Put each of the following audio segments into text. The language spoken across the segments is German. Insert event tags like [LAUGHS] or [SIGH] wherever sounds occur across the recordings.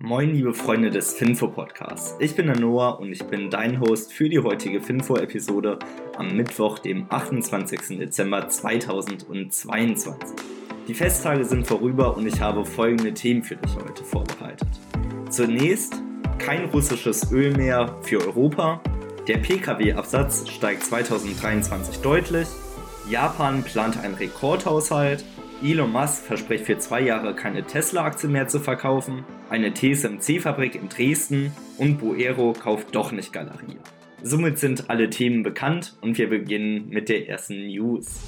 Moin, liebe Freunde des Finfo Podcasts. Ich bin der Noah und ich bin dein Host für die heutige Finfo-Episode am Mittwoch, dem 28. Dezember 2022. Die Festtage sind vorüber und ich habe folgende Themen für dich heute vorbereitet. Zunächst kein russisches Öl mehr für Europa. Der Pkw-Absatz steigt 2023 deutlich. Japan plant einen Rekordhaushalt. Elon Musk verspricht für zwei Jahre keine Tesla-Aktie mehr zu verkaufen, eine TSMC-Fabrik in Dresden und Boero kauft doch nicht Galerie. Somit sind alle Themen bekannt und wir beginnen mit der ersten News.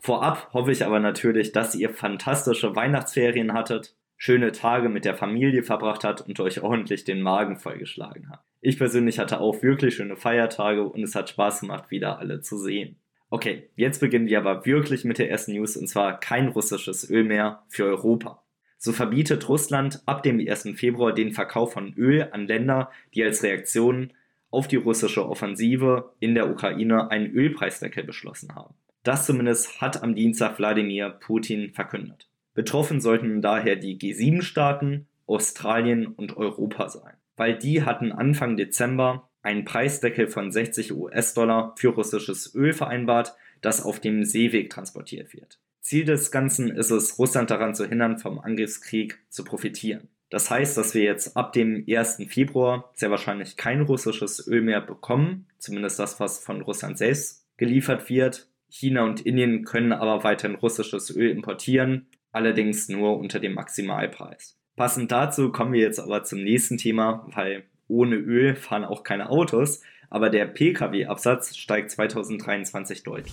Vorab hoffe ich aber natürlich, dass ihr fantastische Weihnachtsferien hattet, schöne Tage mit der Familie verbracht habt und euch ordentlich den Magen vollgeschlagen habt. Ich persönlich hatte auch wirklich schöne Feiertage und es hat Spaß gemacht, wieder alle zu sehen. Okay, jetzt beginnen wir aber wirklich mit der ersten News und zwar kein russisches Öl mehr für Europa. So verbietet Russland ab dem 1. Februar den Verkauf von Öl an Länder, die als Reaktion auf die russische Offensive in der Ukraine einen Ölpreisdeckel beschlossen haben. Das zumindest hat am Dienstag Wladimir Putin verkündet. Betroffen sollten daher die G7-Staaten, Australien und Europa sein, weil die hatten Anfang Dezember einen Preisdeckel von 60 US-Dollar für russisches Öl vereinbart, das auf dem Seeweg transportiert wird. Ziel des Ganzen ist es, Russland daran zu hindern, vom Angriffskrieg zu profitieren. Das heißt, dass wir jetzt ab dem 1. Februar sehr wahrscheinlich kein russisches Öl mehr bekommen, zumindest das, was von Russland selbst geliefert wird. China und Indien können aber weiterhin russisches Öl importieren, allerdings nur unter dem Maximalpreis. Passend dazu kommen wir jetzt aber zum nächsten Thema, weil ohne Öl fahren auch keine Autos, aber der Pkw-Absatz steigt 2023 deutlich.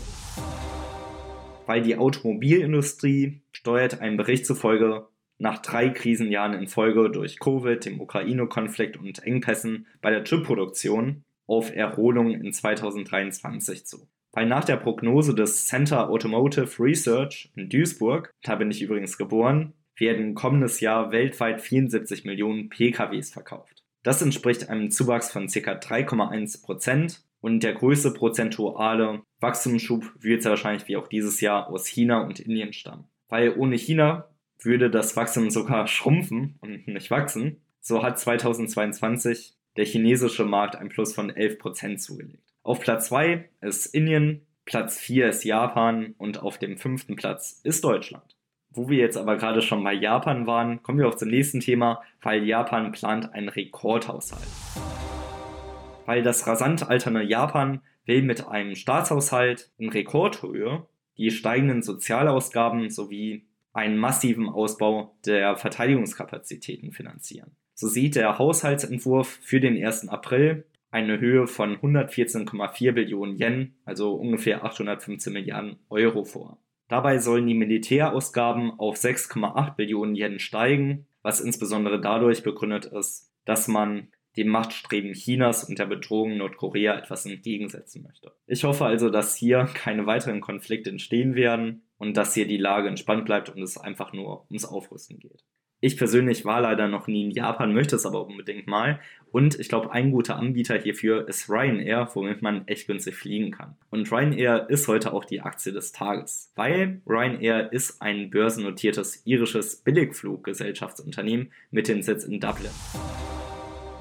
Weil die Automobilindustrie steuert einem Bericht zufolge nach drei Krisenjahren in Folge durch Covid, dem Ukraine-Konflikt und Engpässen bei der Chipproduktion auf Erholung in 2023 zu. Weil nach der Prognose des Center Automotive Research in Duisburg, da bin ich übrigens geboren, werden kommendes Jahr weltweit 74 Millionen PKWs verkauft. Das entspricht einem Zuwachs von ca. 3,1 Prozent und der größte prozentuale Wachstumsschub wird sehr wahrscheinlich wie auch dieses Jahr aus China und Indien stammen. Weil ohne China würde das Wachstum sogar [LAUGHS] schrumpfen und nicht wachsen. So hat 2022 der chinesische Markt ein Plus von 11% zugelegt. Auf Platz 2 ist Indien, Platz 4 ist Japan und auf dem fünften Platz ist Deutschland. Wo wir jetzt aber gerade schon bei Japan waren, kommen wir auch zum nächsten Thema, weil Japan plant einen Rekordhaushalt. Weil das rasant alternde Japan will mit einem Staatshaushalt in Rekordhöhe die steigenden Sozialausgaben sowie einen massiven Ausbau der Verteidigungskapazitäten finanzieren. So sieht der Haushaltsentwurf für den 1. April eine Höhe von 114,4 Billionen Yen, also ungefähr 815 Milliarden Euro vor. Dabei sollen die Militärausgaben auf 6,8 Billionen Yen steigen, was insbesondere dadurch begründet ist, dass man dem Machtstreben Chinas und der Bedrohung Nordkorea etwas entgegensetzen möchte. Ich hoffe also, dass hier keine weiteren Konflikte entstehen werden und dass hier die Lage entspannt bleibt und es einfach nur ums Aufrüsten geht. Ich persönlich war leider noch nie in Japan, möchte es aber unbedingt mal. Und ich glaube, ein guter Anbieter hierfür ist Ryanair, womit man echt günstig fliegen kann. Und Ryanair ist heute auch die Aktie des Tages, weil Ryanair ist ein börsennotiertes irisches Billigfluggesellschaftsunternehmen mit dem Sitz in Dublin.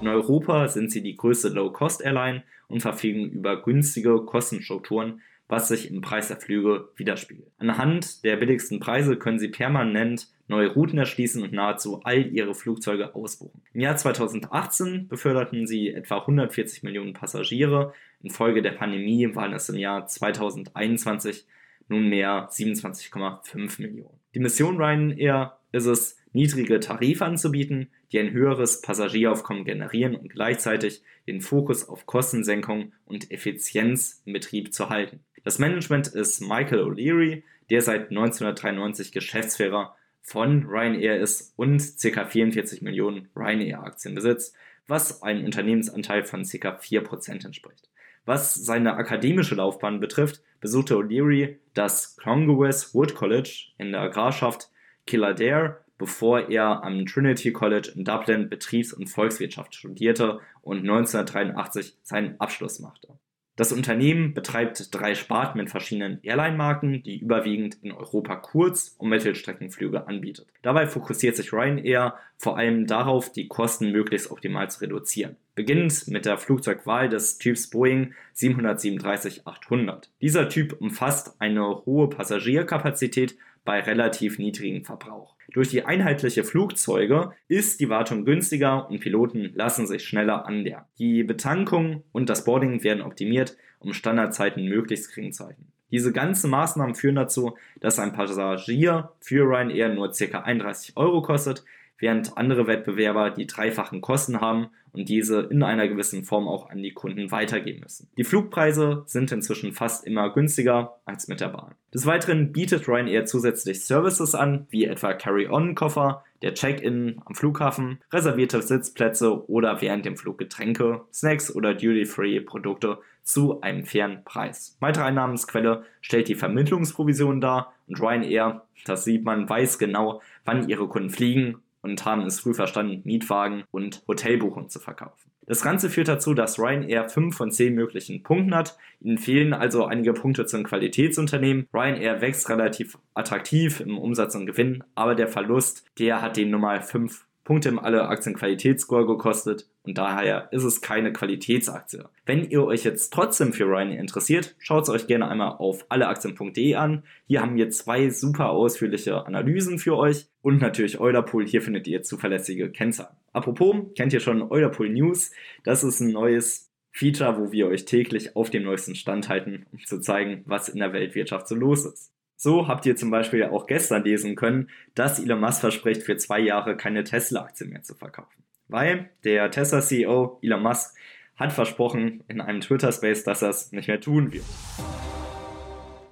In Europa sind sie die größte Low-Cost-Airline und verfügen über günstige Kostenstrukturen, was sich im Preis der Flüge widerspiegelt. Anhand der billigsten Preise können Sie permanent neue Routen erschließen und nahezu all Ihre Flugzeuge ausbuchen. Im Jahr 2018 beförderten Sie etwa 140 Millionen Passagiere. Infolge der Pandemie waren es im Jahr 2021 nunmehr 27,5 Millionen. Die Mission Ryanair ist es, niedrige Tarife anzubieten, die ein höheres Passagieraufkommen generieren und gleichzeitig den Fokus auf Kostensenkung und Effizienz im Betrieb zu halten. Das Management ist Michael O'Leary, der seit 1993 Geschäftsführer von Ryanair ist und ca. 44 Millionen Ryanair-Aktien besitzt, was einem Unternehmensanteil von ca. 4% entspricht. Was seine akademische Laufbahn betrifft, besuchte O'Leary das Clongowes Wood College in der Grarschaft Kildare, bevor er am Trinity College in Dublin Betriebs- und Volkswirtschaft studierte und 1983 seinen Abschluss machte. Das Unternehmen betreibt drei Sparten mit verschiedenen Airline-Marken, die überwiegend in Europa Kurz- und Mittelstreckenflüge anbietet. Dabei fokussiert sich Ryanair vor allem darauf, die Kosten möglichst optimal zu reduzieren. Beginnend mit der Flugzeugwahl des Typs Boeing 737-800. Dieser Typ umfasst eine hohe Passagierkapazität bei relativ niedrigem Verbrauch. Durch die einheitliche Flugzeuge ist die Wartung günstiger und Piloten lassen sich schneller anlernen. Die Betankung und das Boarding werden optimiert, um Standardzeiten möglichst gering zu halten. Diese ganzen Maßnahmen führen dazu, dass ein Passagier für Ryanair nur ca. 31 Euro kostet, während andere Wettbewerber die dreifachen Kosten haben und diese in einer gewissen Form auch an die Kunden weitergeben müssen. Die Flugpreise sind inzwischen fast immer günstiger als mit der Bahn. Des Weiteren bietet Ryanair zusätzlich Services an, wie etwa Carry-On-Koffer, der Check-in am Flughafen, reservierte Sitzplätze oder während dem Flug Getränke, Snacks oder Duty-Free-Produkte zu einem fairen Preis. Weitere Einnahmensquelle stellt die Vermittlungsprovision dar und Ryanair, das sieht man, weiß genau, wann ihre Kunden fliegen und haben es früh verstanden, Mietwagen und Hotelbuchungen zu verkaufen. Das Ganze führt dazu, dass Ryanair 5 von 10 möglichen Punkten hat. Ihnen fehlen also einige Punkte zum Qualitätsunternehmen. Ryanair wächst relativ attraktiv im Umsatz und Gewinn, aber der Verlust, der hat den Nummer 5 Punkte im alle Aktienqualitätsscore gekostet und daher ist es keine Qualitätsaktie. Wenn ihr euch jetzt trotzdem für Ryanair interessiert, schaut es euch gerne einmal auf alleaktien.de an. Hier haben wir zwei super ausführliche Analysen für euch und natürlich Eulerpool. Hier findet ihr zuverlässige Kennzahlen. Apropos, kennt ihr schon Eulerpool News? Das ist ein neues Feature, wo wir euch täglich auf dem neuesten Stand halten, um zu zeigen, was in der Weltwirtschaft so los ist. So habt ihr zum Beispiel auch gestern lesen können, dass Elon Musk verspricht, für zwei Jahre keine Tesla-Aktien mehr zu verkaufen. Weil der Tesla-CEO Elon Musk hat versprochen in einem Twitter-Space, dass er es nicht mehr tun wird.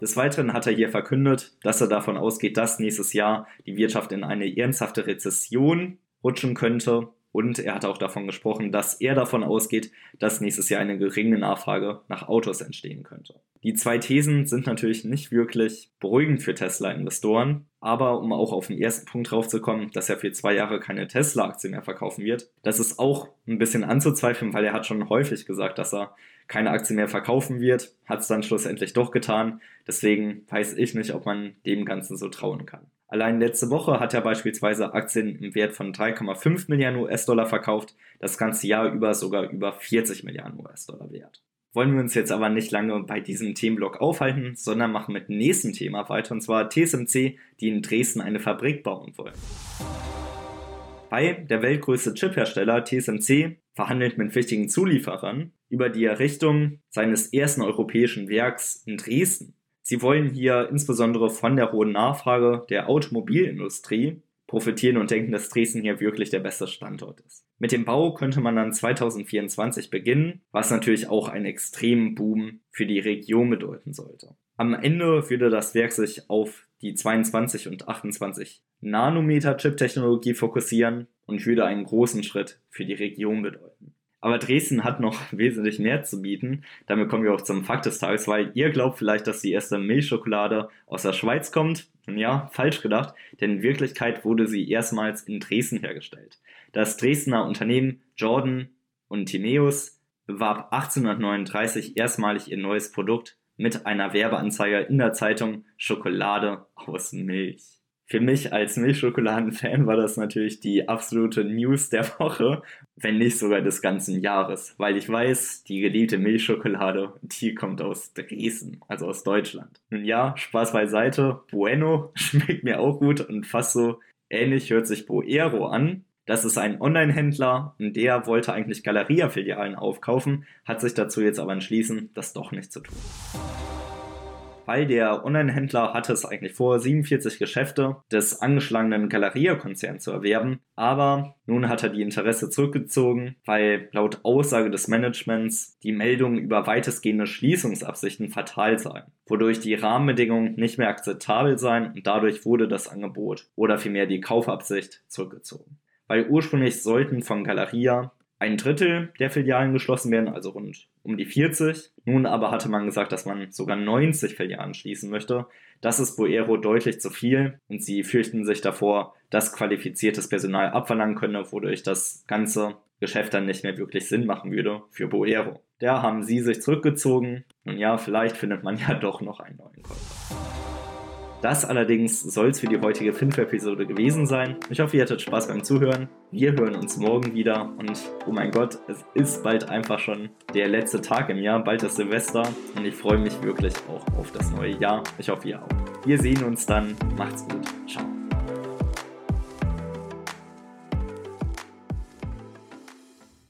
Des Weiteren hat er hier verkündet, dass er davon ausgeht, dass nächstes Jahr die Wirtschaft in eine ernsthafte Rezession rutschen könnte und er hat auch davon gesprochen, dass er davon ausgeht, dass nächstes Jahr eine geringe Nachfrage nach Autos entstehen könnte. Die zwei Thesen sind natürlich nicht wirklich beruhigend für Tesla-Investoren, aber um auch auf den ersten Punkt draufzukommen, dass er für zwei Jahre keine Tesla-Aktie mehr verkaufen wird, das ist auch ein bisschen anzuzweifeln, weil er hat schon häufig gesagt, dass er keine Aktie mehr verkaufen wird, hat es dann schlussendlich doch getan. Deswegen weiß ich nicht, ob man dem Ganzen so trauen kann. Allein letzte Woche hat er beispielsweise Aktien im Wert von 3,5 Milliarden US-Dollar verkauft, das ganze Jahr über sogar über 40 Milliarden US-Dollar wert. Wollen wir uns jetzt aber nicht lange bei diesem Themenblock aufhalten, sondern machen mit dem nächsten Thema weiter, und zwar TSMC, die in Dresden eine Fabrik bauen wollen. Bei der weltgrößte Chiphersteller TSMC verhandelt mit wichtigen Zulieferern über die Errichtung seines ersten europäischen Werks in Dresden. Sie wollen hier insbesondere von der hohen Nachfrage der Automobilindustrie profitieren und denken, dass Dresden hier wirklich der beste Standort ist. Mit dem Bau könnte man dann 2024 beginnen, was natürlich auch einen extremen Boom für die Region bedeuten sollte. Am Ende würde das Werk sich auf die 22 und 28 Nanometer Chip-Technologie fokussieren und würde einen großen Schritt für die Region bedeuten. Aber Dresden hat noch [LAUGHS] wesentlich mehr zu bieten. Damit kommen wir auch zum Fakt des Tages, weil ihr glaubt vielleicht, dass die erste Milchschokolade aus der Schweiz kommt. Ja, falsch gedacht, denn in Wirklichkeit wurde sie erstmals in Dresden hergestellt. Das Dresdner Unternehmen Jordan und Tineus bewarb 1839 erstmalig ihr neues Produkt mit einer Werbeanzeige in der Zeitung Schokolade aus Milch. Für mich als Milchschokoladen-Fan war das natürlich die absolute News der Woche, wenn nicht sogar des ganzen Jahres, weil ich weiß, die geliebte Milchschokolade, die kommt aus Dresden, also aus Deutschland. Nun ja, Spaß beiseite, Bueno [LAUGHS] schmeckt mir auch gut und fast so ähnlich hört sich Boero an. Das ist ein Online-Händler und der wollte eigentlich Galeria-Filialen aufkaufen, hat sich dazu jetzt aber entschließen, das doch nicht zu tun weil der Online-Händler hatte es eigentlich vor, 47 Geschäfte des angeschlagenen Galeria-Konzerns zu erwerben, aber nun hat er die Interesse zurückgezogen, weil laut Aussage des Managements die Meldungen über weitestgehende Schließungsabsichten fatal seien, wodurch die Rahmenbedingungen nicht mehr akzeptabel seien und dadurch wurde das Angebot oder vielmehr die Kaufabsicht zurückgezogen. Weil ursprünglich sollten von Galeria ein Drittel der Filialen geschlossen werden, also rund um die 40. Nun aber hatte man gesagt, dass man sogar 90 Filialen schließen möchte. Das ist Boero deutlich zu viel und sie fürchten sich davor, dass qualifiziertes Personal abverlangen könne, wodurch das Ganze Geschäft dann nicht mehr wirklich Sinn machen würde für Boero. Da haben sie sich zurückgezogen und ja, vielleicht findet man ja [LAUGHS] doch noch einen neuen Käufer. Das allerdings soll es für die heutige Finf-Episode gewesen sein. Ich hoffe, ihr hattet Spaß beim Zuhören. Wir hören uns morgen wieder und oh mein Gott, es ist bald einfach schon der letzte Tag im Jahr, bald ist Silvester und ich freue mich wirklich auch auf das neue Jahr. Ich hoffe, ihr auch. Wir sehen uns dann. Macht's gut. Ciao.